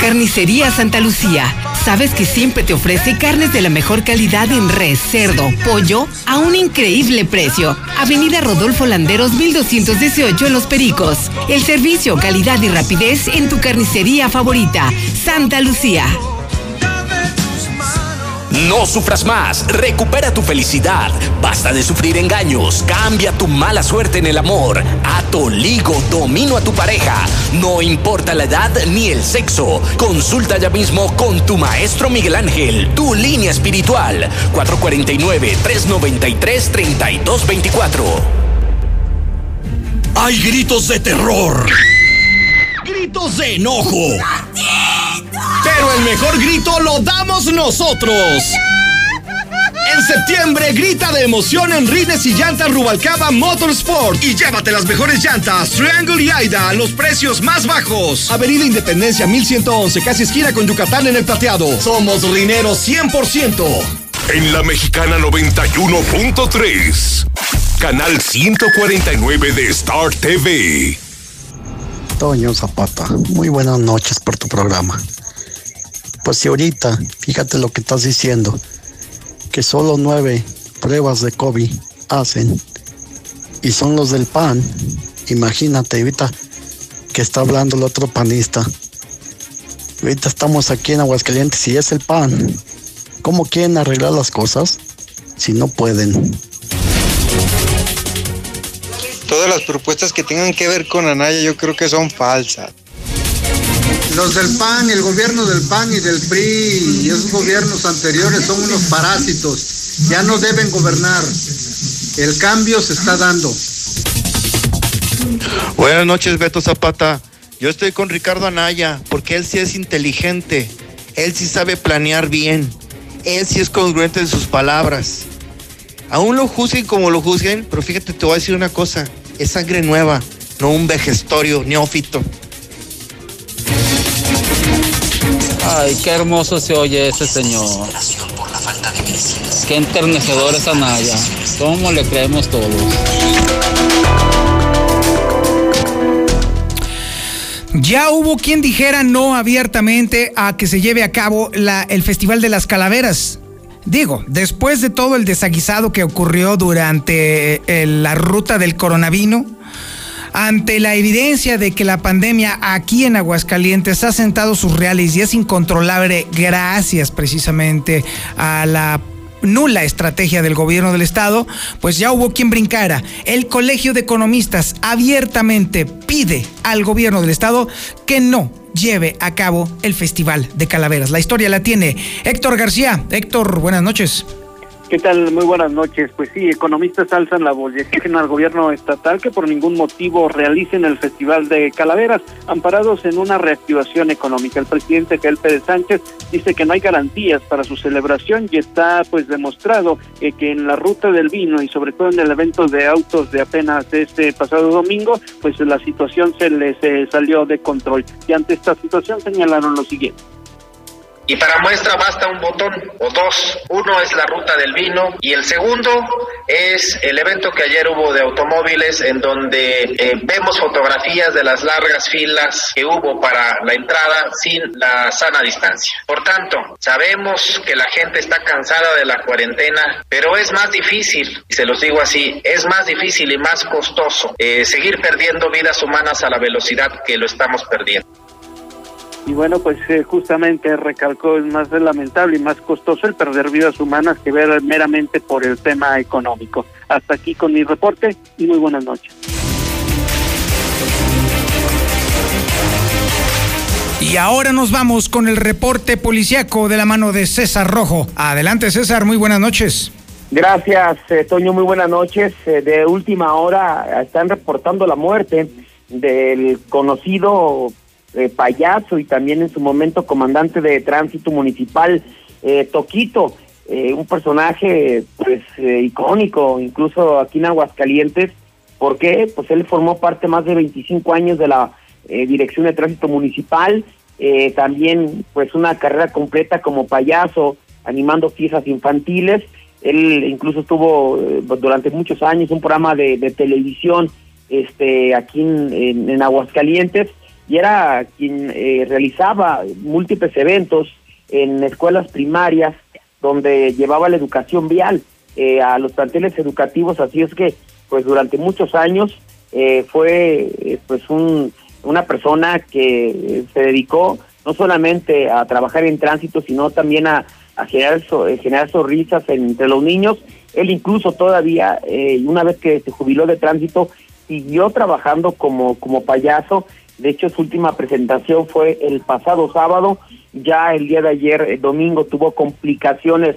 Carnicería Santa Lucía. ¿Sabes que siempre te ofrece carnes de la mejor calidad en res, cerdo, pollo a un increíble precio? Avenida Rodolfo Landeros 1218 en Los Pericos. El servicio, calidad y rapidez en tu carnicería favorita. Santa Lucía. No sufras más, recupera tu felicidad. Basta de sufrir engaños, cambia tu mala suerte en el amor. Ato, ligo, domino a tu pareja. No importa la edad ni el sexo. Consulta ya mismo con tu maestro Miguel Ángel, tu línea espiritual. 449-393-3224. Hay gritos de terror. Gritos de enojo. Pero el mejor grito lo damos nosotros. En septiembre grita de emoción en Rines y Llantas Rubalcaba Motorsport y llévate las mejores llantas Triangle y Aida a los precios más bajos. Avenida Independencia 1111, casi esquina con Yucatán en el plateado. Somos rineros 100%. En la mexicana 91.3, canal 149 de Star TV. Toño Zapata, muy buenas noches por tu programa. Pues si ahorita, fíjate lo que estás diciendo, que solo nueve pruebas de COVID hacen y son los del PAN, imagínate ahorita que está hablando el otro panista. Ahorita estamos aquí en Aguascalientes y es el PAN. ¿Cómo quieren arreglar las cosas si no pueden? Todas las propuestas que tengan que ver con Anaya yo creo que son falsas. Los del PAN, el gobierno del PAN y del PRI y esos gobiernos anteriores son unos parásitos. Ya no deben gobernar. El cambio se está dando. Buenas noches, Beto Zapata. Yo estoy con Ricardo Anaya, porque él sí es inteligente. Él sí sabe planear bien. Él sí es congruente en sus palabras. Aún lo juzguen como lo juzguen, pero fíjate, te voy a decir una cosa. Es sangre nueva, no un vejestorio neófito. Ay, qué hermoso se oye ese señor. Qué enternecedor es Anaya. ¿Cómo le creemos todos? Ya hubo quien dijera no abiertamente a que se lleve a cabo la- el Festival de las Calaveras. Digo, después de todo el desaguisado que ocurrió durante eh, la ruta del coronavino, ante la evidencia de que la pandemia aquí en Aguascalientes ha sentado sus reales y es incontrolable gracias precisamente a la nula estrategia del gobierno del estado, pues ya hubo quien brincara. El Colegio de Economistas abiertamente pide al gobierno del estado que no lleve a cabo el Festival de Calaveras. La historia la tiene Héctor García. Héctor, buenas noches. ¿Qué tal? Muy buenas noches. Pues sí, economistas alzan la voz y exigen al gobierno estatal que por ningún motivo realicen el Festival de Calaveras, amparados en una reactivación económica. El presidente Gael Pérez Sánchez dice que no hay garantías para su celebración y está pues demostrado eh, que en la ruta del vino y sobre todo en el evento de autos de apenas este pasado domingo, pues la situación se les eh, salió de control. Y ante esta situación señalaron lo siguiente. Y para muestra basta un botón o dos. Uno es la ruta del vino y el segundo es el evento que ayer hubo de automóviles en donde eh, vemos fotografías de las largas filas que hubo para la entrada sin la sana distancia. Por tanto, sabemos que la gente está cansada de la cuarentena, pero es más difícil, y se los digo así, es más difícil y más costoso eh, seguir perdiendo vidas humanas a la velocidad que lo estamos perdiendo. Y bueno, pues eh, justamente recalcó, es más lamentable y más costoso el perder vidas humanas que ver meramente por el tema económico. Hasta aquí con mi reporte y muy buenas noches. Y ahora nos vamos con el reporte policiaco de la mano de César Rojo. Adelante César, muy buenas noches. Gracias, eh, Toño. Muy buenas noches. Eh, de última hora están reportando la muerte del conocido eh, payaso y también en su momento comandante de tránsito municipal, eh, Toquito, eh, un personaje pues eh, icónico, incluso aquí en Aguascalientes, ¿Por qué? Pues él formó parte más de 25 años de la eh, Dirección de Tránsito Municipal, también pues una carrera completa como payaso, animando fiestas infantiles. Él incluso estuvo eh, durante muchos años un programa de, televisión este aquí en- en Aguascalientes y era quien eh, realizaba múltiples eventos en escuelas primarias donde llevaba la educación vial eh, a los planteles educativos, así es que pues durante muchos años eh, fue eh, pues un, una persona que se dedicó no solamente a trabajar en tránsito, sino también a, a generar, so- eh, generar sonrisas entre los niños. Él incluso todavía, eh, una vez que se jubiló de tránsito, siguió trabajando como, como payaso. De hecho, su última presentación fue el pasado sábado. Ya el día de ayer, eh, domingo, tuvo complicaciones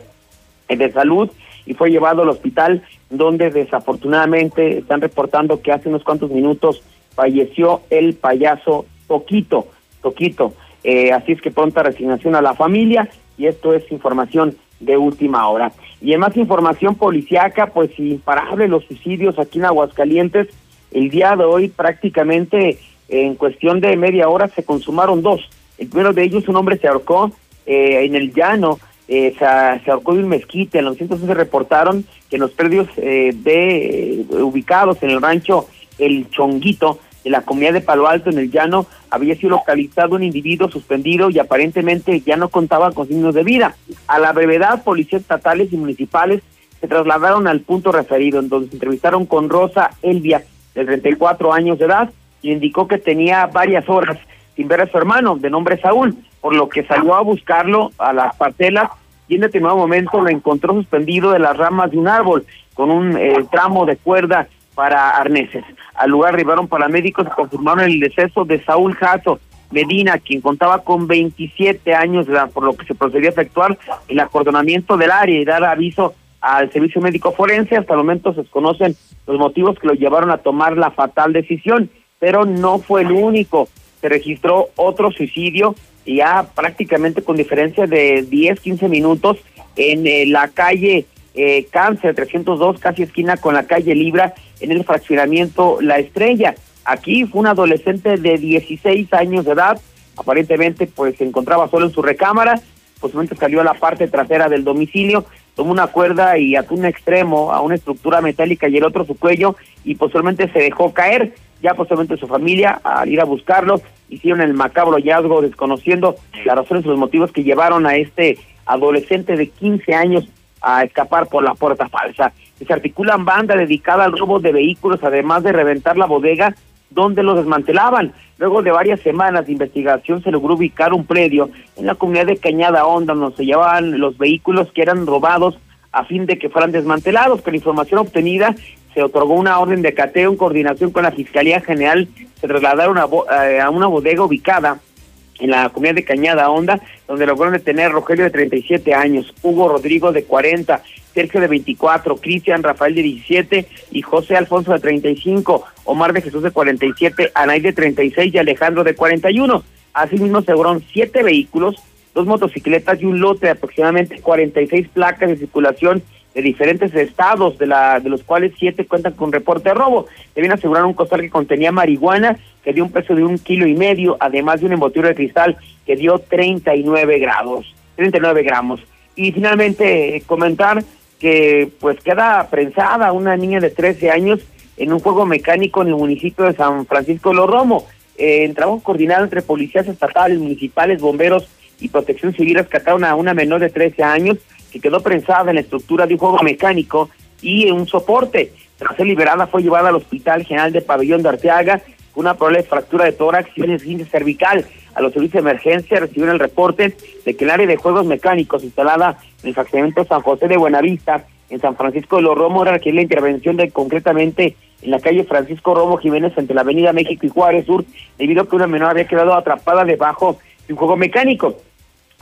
eh, de salud y fue llevado al hospital donde desafortunadamente están reportando que hace unos cuantos minutos falleció el payaso Toquito, Toquito. Eh, así es que pronta resignación a la familia y esto es información de última hora. Y en más información policiaca, pues imparable los suicidios aquí en Aguascalientes. El día de hoy prácticamente en cuestión de media hora se consumaron dos. El primero de ellos, un hombre se ahorcó eh, en el llano, eh, se, se ahorcó de un mezquite. En los 111 reportaron que en los predios eh, de, eh, ubicados en el rancho El Chonguito, de la comunidad de Palo Alto, en el llano, había sido localizado un individuo suspendido y aparentemente ya no contaba con signos de vida. A la brevedad, policías estatales y municipales se trasladaron al punto referido, en donde se entrevistaron con Rosa Elvia, de 34 años de edad, indicó que tenía varias horas sin ver a su hermano, de nombre Saúl, por lo que salió a buscarlo a las parcelas y en determinado momento lo encontró suspendido de las ramas de un árbol con un eh, tramo de cuerda para arneses. Al lugar arribaron paramédicos y confirmaron el deceso de Saúl Jasso Medina, quien contaba con 27 años de edad, por lo que se procedió a efectuar el acordonamiento del área y dar aviso al servicio médico forense. Hasta el momento se desconocen los motivos que lo llevaron a tomar la fatal decisión, pero no fue el único. Se registró otro suicidio ya prácticamente con diferencia de 10, 15 minutos en eh, la calle eh, Cáncer 302, casi esquina con la calle Libra, en el fraccionamiento La Estrella. Aquí fue un adolescente de 16 años de edad, aparentemente pues se encontraba solo en su recámara, posiblemente salió a la parte trasera del domicilio, tomó una cuerda y ató un extremo a una estructura metálica y el otro su cuello y posiblemente se dejó caer. Ya posiblemente su familia, al ir a buscarlo, hicieron el macabro hallazgo desconociendo las razones y los motivos que llevaron a este adolescente de 15 años a escapar por la puerta falsa. Se articulan banda dedicada al robo de vehículos, además de reventar la bodega donde los desmantelaban. Luego de varias semanas de investigación se logró ubicar un predio en la comunidad de Cañada Honda donde se llevaban los vehículos que eran robados a fin de que fueran desmantelados. Con información obtenida se otorgó una orden de cateo en coordinación con la Fiscalía General. Se trasladaron a, eh, a una bodega ubicada en la comunidad de Cañada Honda, donde lograron detener a Rogelio de 37 años, Hugo Rodrigo de 40, Sergio de 24, Cristian Rafael de 17 y José Alfonso de 35, Omar de Jesús de 47, Anay de 36 y Alejandro de 41. Asimismo, se lograron siete vehículos, dos motocicletas y un lote de aproximadamente 46 placas de circulación de diferentes estados, de, la, de los cuales siete cuentan con reporte de robo. Deben asegurar un costal que contenía marihuana, que dio un peso de un kilo y medio, además de un embotidura de cristal que dio 39 grados, 39 gramos. Y finalmente eh, comentar que pues queda prensada una niña de 13 años en un juego mecánico en el municipio de San Francisco de los Romo. Eh, en trabajo coordinado entre policías estatales, municipales, bomberos y protección civil rescataron a una menor de 13 años que quedó prensada en la estructura de un juego mecánico y en un soporte. Tras ser liberada fue llevada al Hospital General de Pabellón de Arteaga con una probable fractura de tórax y un cervical. A los servicios de emergencia recibieron el reporte de que el área de juegos mecánicos instalada en el fraccionamiento San José de Buenavista, en San Francisco de los Romos, requiere la intervención de concretamente en la calle Francisco Romo Jiménez entre la avenida México y Juárez Sur, debido a que una menor había quedado atrapada debajo de un juego mecánico.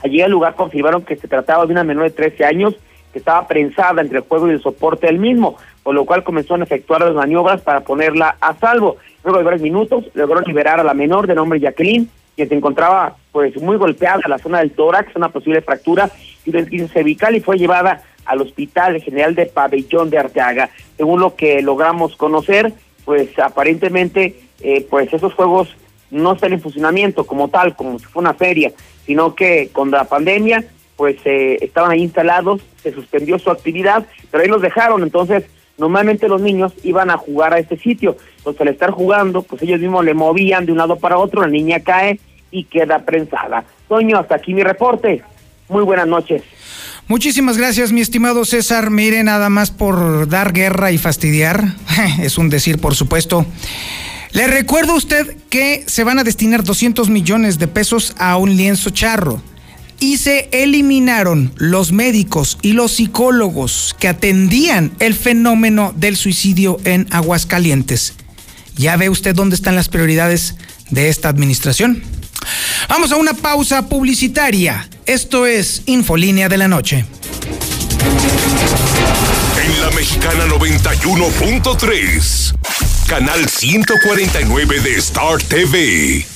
Allí al lugar confirmaron que se trataba de una menor de 13 años que estaba prensada entre el juego y el soporte del mismo, por lo cual comenzaron a efectuar las maniobras para ponerla a salvo. Luego de varios minutos logró liberar a la menor de nombre Jacqueline, quien se encontraba pues muy golpeada en la zona del tórax, una posible fractura y un esguince cervical y fue llevada al Hospital General de Pabellón de Arteaga. Según lo que logramos conocer, pues aparentemente, eh, pues esos juegos no están en funcionamiento como tal, como si fuera una feria, sino que con la pandemia, pues eh, estaban ahí instalados, se suspendió su actividad, pero ahí los dejaron, entonces normalmente los niños iban a jugar a este sitio, entonces al estar jugando, pues ellos mismos le movían de un lado para otro, la niña cae y queda prensada. Toño, hasta aquí mi reporte. Muy buenas noches. Muchísimas gracias, mi estimado César. Mire, nada más por dar guerra y fastidiar. Es un decir, por supuesto. Le recuerdo a usted que se van a destinar 200 millones de pesos a un lienzo charro y se eliminaron los médicos y los psicólogos que atendían el fenómeno del suicidio en Aguascalientes. Ya ve usted dónde están las prioridades de esta administración. Vamos a una pausa publicitaria. Esto es Infolínea de la Noche. En la Mexicana 91.3, canal 149 de Star TV.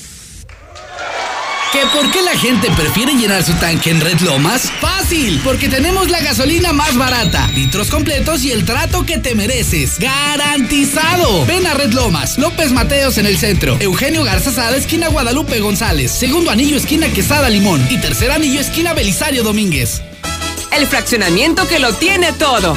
¿Que por qué la gente prefiere llenar su tanque en Red Lomas? Fácil, porque tenemos la gasolina más barata, litros completos y el trato que te mereces. ¡Garantizado! Ven a Red Lomas, López Mateos en el centro, Eugenio Garza Sada, esquina Guadalupe González, segundo anillo, esquina Quesada Limón y tercer anillo, esquina Belisario Domínguez. El fraccionamiento que lo tiene todo.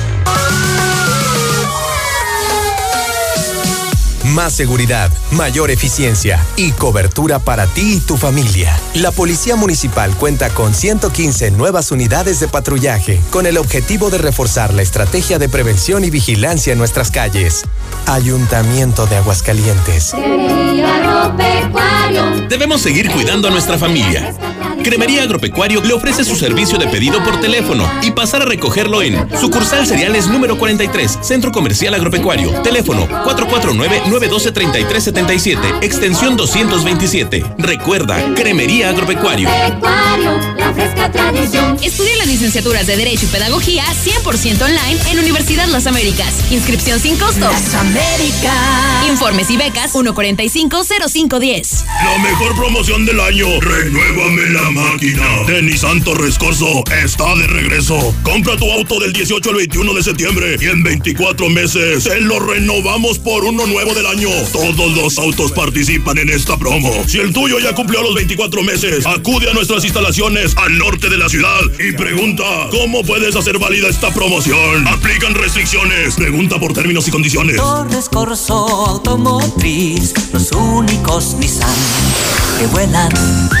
Más seguridad, mayor eficiencia y cobertura para ti y tu familia. La Policía Municipal cuenta con 115 nuevas unidades de patrullaje con el objetivo de reforzar la estrategia de prevención y vigilancia en nuestras calles. Ayuntamiento de Aguascalientes. Debemos seguir cuidando a nuestra familia. Cremería Agropecuario le ofrece su servicio de pedido por teléfono y pasar a recogerlo en sucursal cereales número 43, Centro Comercial Agropecuario. Teléfono 449-912-3377, extensión 227. Recuerda, Cremería Agropecuario. Estudia las licenciaturas de Derecho y Pedagogía 100% online en Universidad Las Américas. Inscripción sin costo. Las Américas. Informes y becas 145-0510. La mejor promoción del año. Renuévame la máquina. De Nissan Torres está de regreso. Compra tu auto del 18 al 21 de septiembre y en 24 meses te lo renovamos por uno nuevo del año. Todos los autos participan en esta promo. Si el tuyo ya cumplió los 24 meses, acude a nuestras instalaciones al norte de la ciudad y pregunta cómo puedes hacer válida esta promoción. Aplican restricciones. Pregunta por términos y condiciones. Torres Corso Automotriz, los únicos Nissan que vuelan.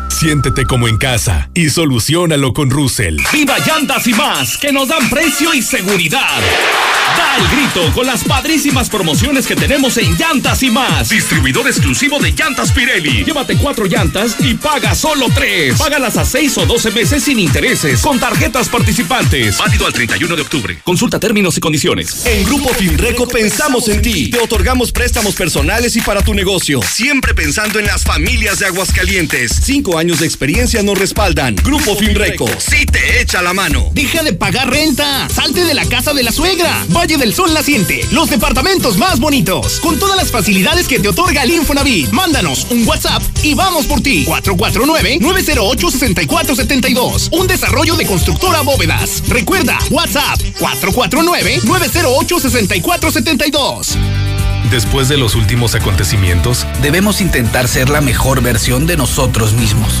Siéntete como en casa y solucionalo con Russell. ¡Viva Llantas y más! Que nos dan precio y seguridad. Da el grito con las padrísimas promociones que tenemos en Llantas y más. Distribuidor exclusivo de Llantas Pirelli. Llévate cuatro llantas y paga solo tres. Págalas a seis o doce meses sin intereses con tarjetas participantes. Válido al 31 de octubre. Consulta términos y condiciones. En Grupo Finreco pensamos en ti. Te otorgamos préstamos personales y para tu negocio. Siempre pensando en las familias de Aguascalientes. Cinco años de experiencia nos respaldan. Grupo Finreco. Sí te echa la mano. Deja de pagar renta. Salte de la casa de la suegra. Valle del Sol Naciente. Los departamentos más bonitos. Con todas las facilidades que te otorga el Infonavit. Mándanos un WhatsApp y vamos por ti. 449-908-6472. Un desarrollo de constructora bóvedas. Recuerda, WhatsApp 449-908-6472. Después de los últimos acontecimientos, debemos intentar ser la mejor versión de nosotros mismos.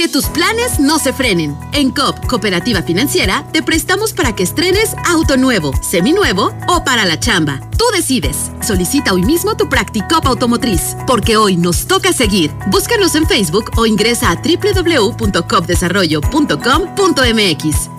Que tus planes no se frenen. En COP, Cooperativa Financiera, te prestamos para que estrenes auto nuevo, seminuevo o para la chamba. Tú decides. Solicita hoy mismo tu Practicop Automotriz, porque hoy nos toca seguir. Búscanos en Facebook o ingresa a www.copdesarrollo.com.mx.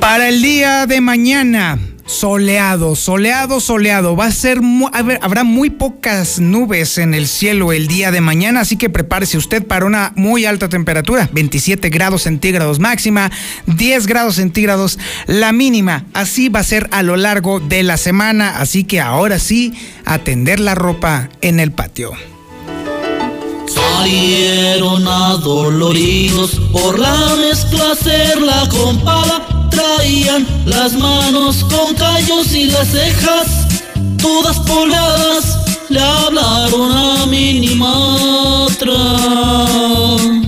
Para el día de mañana, soleado, soleado, soleado. Va a ser, a ver, habrá muy pocas nubes en el cielo el día de mañana, así que prepárese usted para una muy alta temperatura, 27 grados centígrados máxima, 10 grados centígrados la mínima. Así va a ser a lo largo de la semana, así que ahora sí, atender la ropa en el patio. Salieron adoloridos por la mezcla hacerla con pala traían las manos con callos y las cejas todas pobladas le hablaron a Minimatra. Y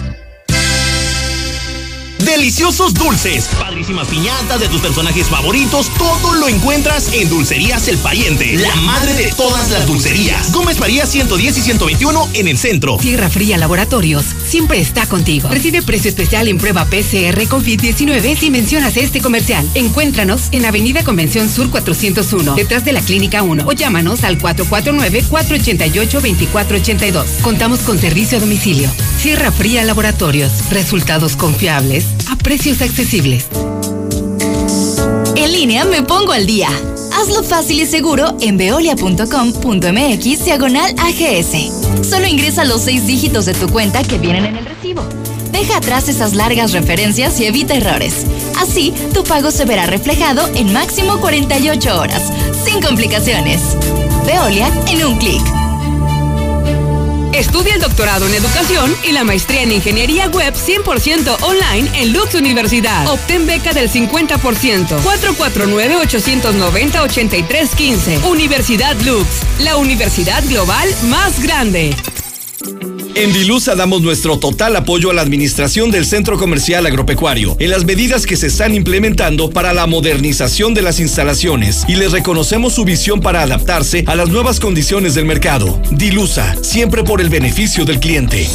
Deliciosos dulces, padrísimas piñatas de tus personajes favoritos, todo lo encuentras en Dulcerías El Pariente, la madre de todas las dulcerías. Gómez María 110 y 121 en el centro. Tierra Fría Laboratorios siempre está contigo. Recibe precio especial en prueba PCR COVID-19 si mencionas este comercial. Encuéntranos en Avenida Convención Sur 401, detrás de la Clínica 1 o llámanos al 449-488-2482. Contamos con servicio a domicilio. Tierra Fría Laboratorios, resultados confiables a precios accesibles. En línea me pongo al día. Hazlo fácil y seguro en veolia.com.mx diagonal AGS. Solo ingresa los seis dígitos de tu cuenta que vienen en el recibo. Deja atrás esas largas referencias y evita errores. Así, tu pago se verá reflejado en máximo 48 horas, sin complicaciones. Veolia en un clic. Estudia el doctorado en educación y la maestría en ingeniería web 100% online en Lux Universidad. Obtén beca del 50%. 449-890-8315. Universidad Lux, la universidad global más grande. En Dilusa damos nuestro total apoyo a la administración del Centro Comercial Agropecuario en las medidas que se están implementando para la modernización de las instalaciones y les reconocemos su visión para adaptarse a las nuevas condiciones del mercado. Dilusa, siempre por el beneficio del cliente.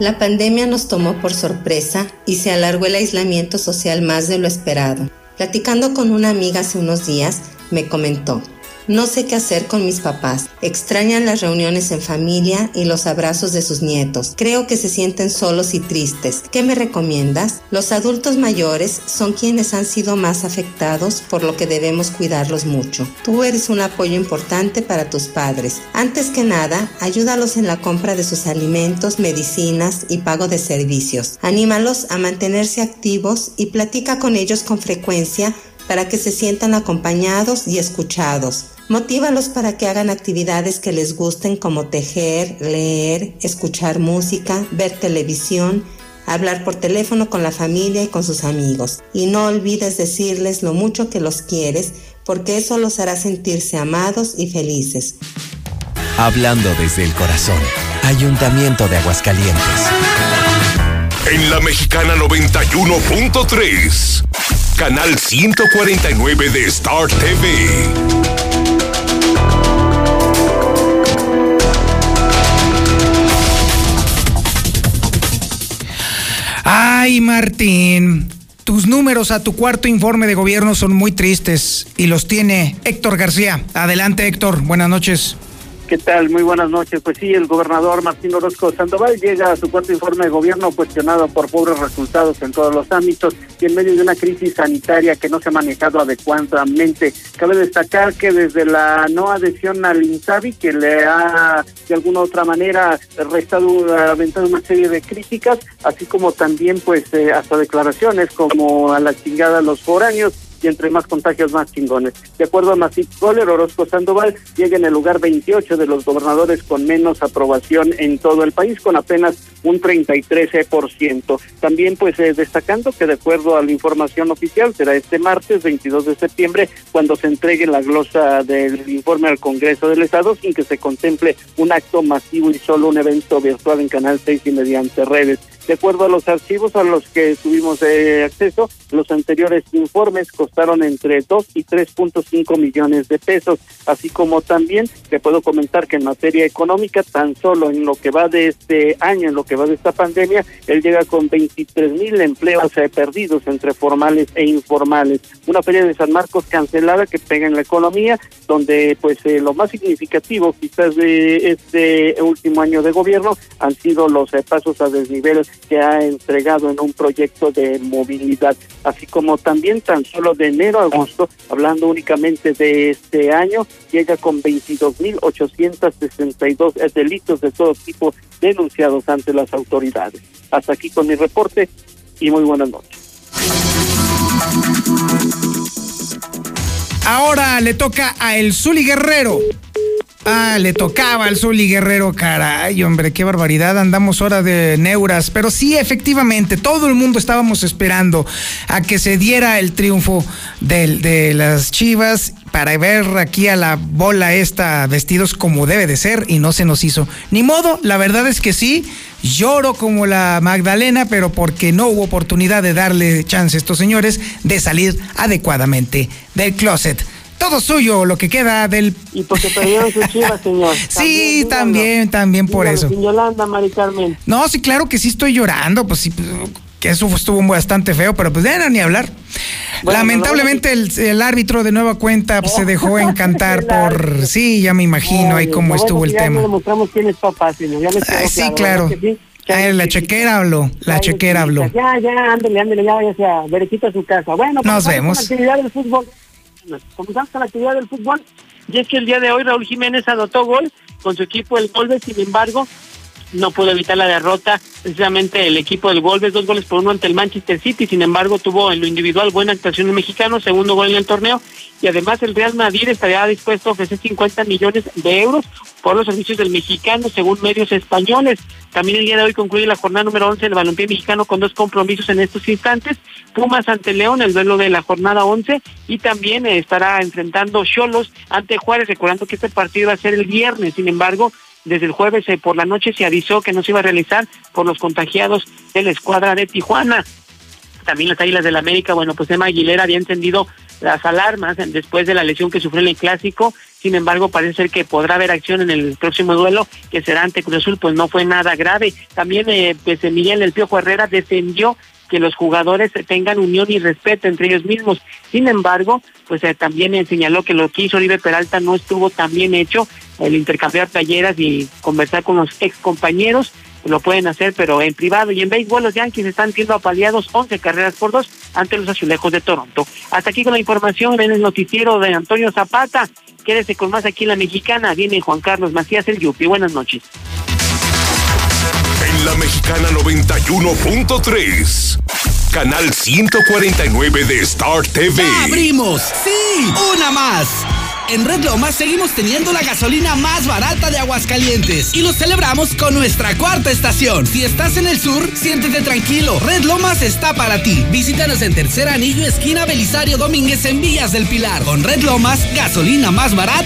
La pandemia nos tomó por sorpresa y se alargó el aislamiento social más de lo esperado. Platicando con una amiga hace unos días, me comentó, no sé qué hacer con mis papás. Extrañan las reuniones en familia y los abrazos de sus nietos. Creo que se sienten solos y tristes. ¿Qué me recomiendas? Los adultos mayores son quienes han sido más afectados, por lo que debemos cuidarlos mucho. Tú eres un apoyo importante para tus padres. Antes que nada, ayúdalos en la compra de sus alimentos, medicinas y pago de servicios. Anímalos a mantenerse activos y platica con ellos con frecuencia para que se sientan acompañados y escuchados. Motívalos para que hagan actividades que les gusten como tejer, leer, escuchar música, ver televisión, hablar por teléfono con la familia y con sus amigos. Y no olvides decirles lo mucho que los quieres, porque eso los hará sentirse amados y felices. Hablando desde el corazón, Ayuntamiento de Aguascalientes. En la mexicana 91.3, canal 149 de Star TV. Ay, Martín, tus números a tu cuarto informe de gobierno son muy tristes y los tiene Héctor García. Adelante, Héctor. Buenas noches. ¿Qué tal? Muy buenas noches. Pues sí, el gobernador Martín Orozco Sandoval llega a su cuarto informe de gobierno cuestionado por pobres resultados en todos los ámbitos y en medio de una crisis sanitaria que no se ha manejado adecuadamente. Cabe destacar que desde la no adhesión al INSABI, que le ha de alguna u otra manera restado, aventado una serie de críticas, así como también pues eh, hasta declaraciones como a la chingada los foráneos, y entre más contagios más chingones. De acuerdo a Masip Goller, Orozco Sandoval llega en el lugar 28 de los gobernadores con menos aprobación en todo el país, con apenas un 33%. También pues eh, destacando que de acuerdo a la información oficial será este martes 22 de septiembre cuando se entregue la glosa del informe al Congreso del Estado sin que se contemple un acto masivo y solo un evento virtual en Canal 6 y mediante redes. De acuerdo a los archivos a los que tuvimos eh, acceso, los anteriores informes costaron entre 2 y 3.5 millones de pesos, así como también te puedo comentar que en materia económica, tan solo en lo que va de este año, en lo que va de esta pandemia, él llega con 23 mil empleos eh, perdidos entre formales e informales. Una feria de San Marcos cancelada que pega en la economía, donde pues eh, lo más significativo quizás de este último año de gobierno han sido los eh, pasos a desnivel que ha entregado en un proyecto de movilidad, así como también tan solo de enero a agosto, hablando únicamente de este año, llega con 22.862 delitos de todo tipo denunciados ante las autoridades. Hasta aquí con mi reporte y muy buenas noches. Ahora le toca a El Zuli Guerrero. Ah, le tocaba al Zuli Guerrero, caray, hombre, qué barbaridad, andamos hora de neuras, pero sí, efectivamente, todo el mundo estábamos esperando a que se diera el triunfo de, las Chivas para ver aquí a la bola esta vestidos como debe de ser y no se nos hizo. Ni modo, la verdad es que sí, lloro como la Magdalena, pero porque no hubo oportunidad de darle chance a estos señores de salir adecuadamente del closet todo suyo, lo que queda del. Y porque perdieron sus chivas, señor. sí, también, también por eso. Sin Yolanda, Mari Carmen. No, sí, claro que sí estoy llorando, pues sí, que eso estuvo bastante feo, pero pues ya no ni hablar. Lamentablemente el, árbitro de nueva cuenta pues, se dejó encantar por... Sí, ya me imagino ahí cómo estuvo el ya tema. Demostramos quién es papá, señor. Ya Ay, sí, claro. la chequera habló, la chequera habló. Ya, ya, ándele, ándele, ya váyase a su casa. Bueno, pues, nos vemos. Actividad del fútbol. Comenzamos con la actividad del fútbol. Y es que el día de hoy Raúl Jiménez anotó gol con su equipo el Golbe, sin embargo, no pudo evitar la derrota precisamente el equipo del Wolves, dos goles por uno ante el Manchester City, sin embargo tuvo en lo individual buena actuación el mexicano, segundo gol en el torneo, y además el Real Madrid estaría dispuesto a ofrecer 50 millones de euros por los servicios del mexicano, según medios españoles. También el día de hoy concluye la jornada número 11 del balompié mexicano con dos compromisos en estos instantes, Pumas ante León, el duelo de la jornada 11, y también estará enfrentando Cholos ante Juárez, recordando que este partido va a ser el viernes, sin embargo, desde el jueves eh, por la noche se avisó que no se iba a realizar por los contagiados de la escuadra de Tijuana. También las Águilas del América, bueno, pues Emma Aguilera había encendido las alarmas después de la lesión que sufrió en el clásico. Sin embargo, parece ser que podrá haber acción en el próximo duelo, que será ante Cruz Azul, pues no fue nada grave. También, eh, pues Miguel El Piojo Herrera defendió que los jugadores tengan unión y respeto entre ellos mismos. Sin embargo, pues eh, también señaló que lo que hizo Oribe Peralta no estuvo tan bien hecho, el intercambiar talleras y conversar con los ex compañeros, lo pueden hacer, pero en privado. Y en béisbol, los Yankees están siendo apaleados 11 carreras por dos ante los azulejos de Toronto. Hasta aquí con la información en el noticiero de Antonio Zapata. Quédese con más aquí en la mexicana. Viene Juan Carlos Macías, el Yupi. Buenas noches. En la mexicana 91.3. Canal 149 de Star TV. ¡Ya abrimos! ¡Sí! ¡Una más! En Red Lomas seguimos teniendo la gasolina más barata de Aguascalientes y lo celebramos con nuestra cuarta estación. Si estás en el sur, siéntete tranquilo. Red Lomas está para ti. Visítanos en Tercer Anillo, esquina Belisario Domínguez en Villas del Pilar. Con Red Lomas, gasolina más barata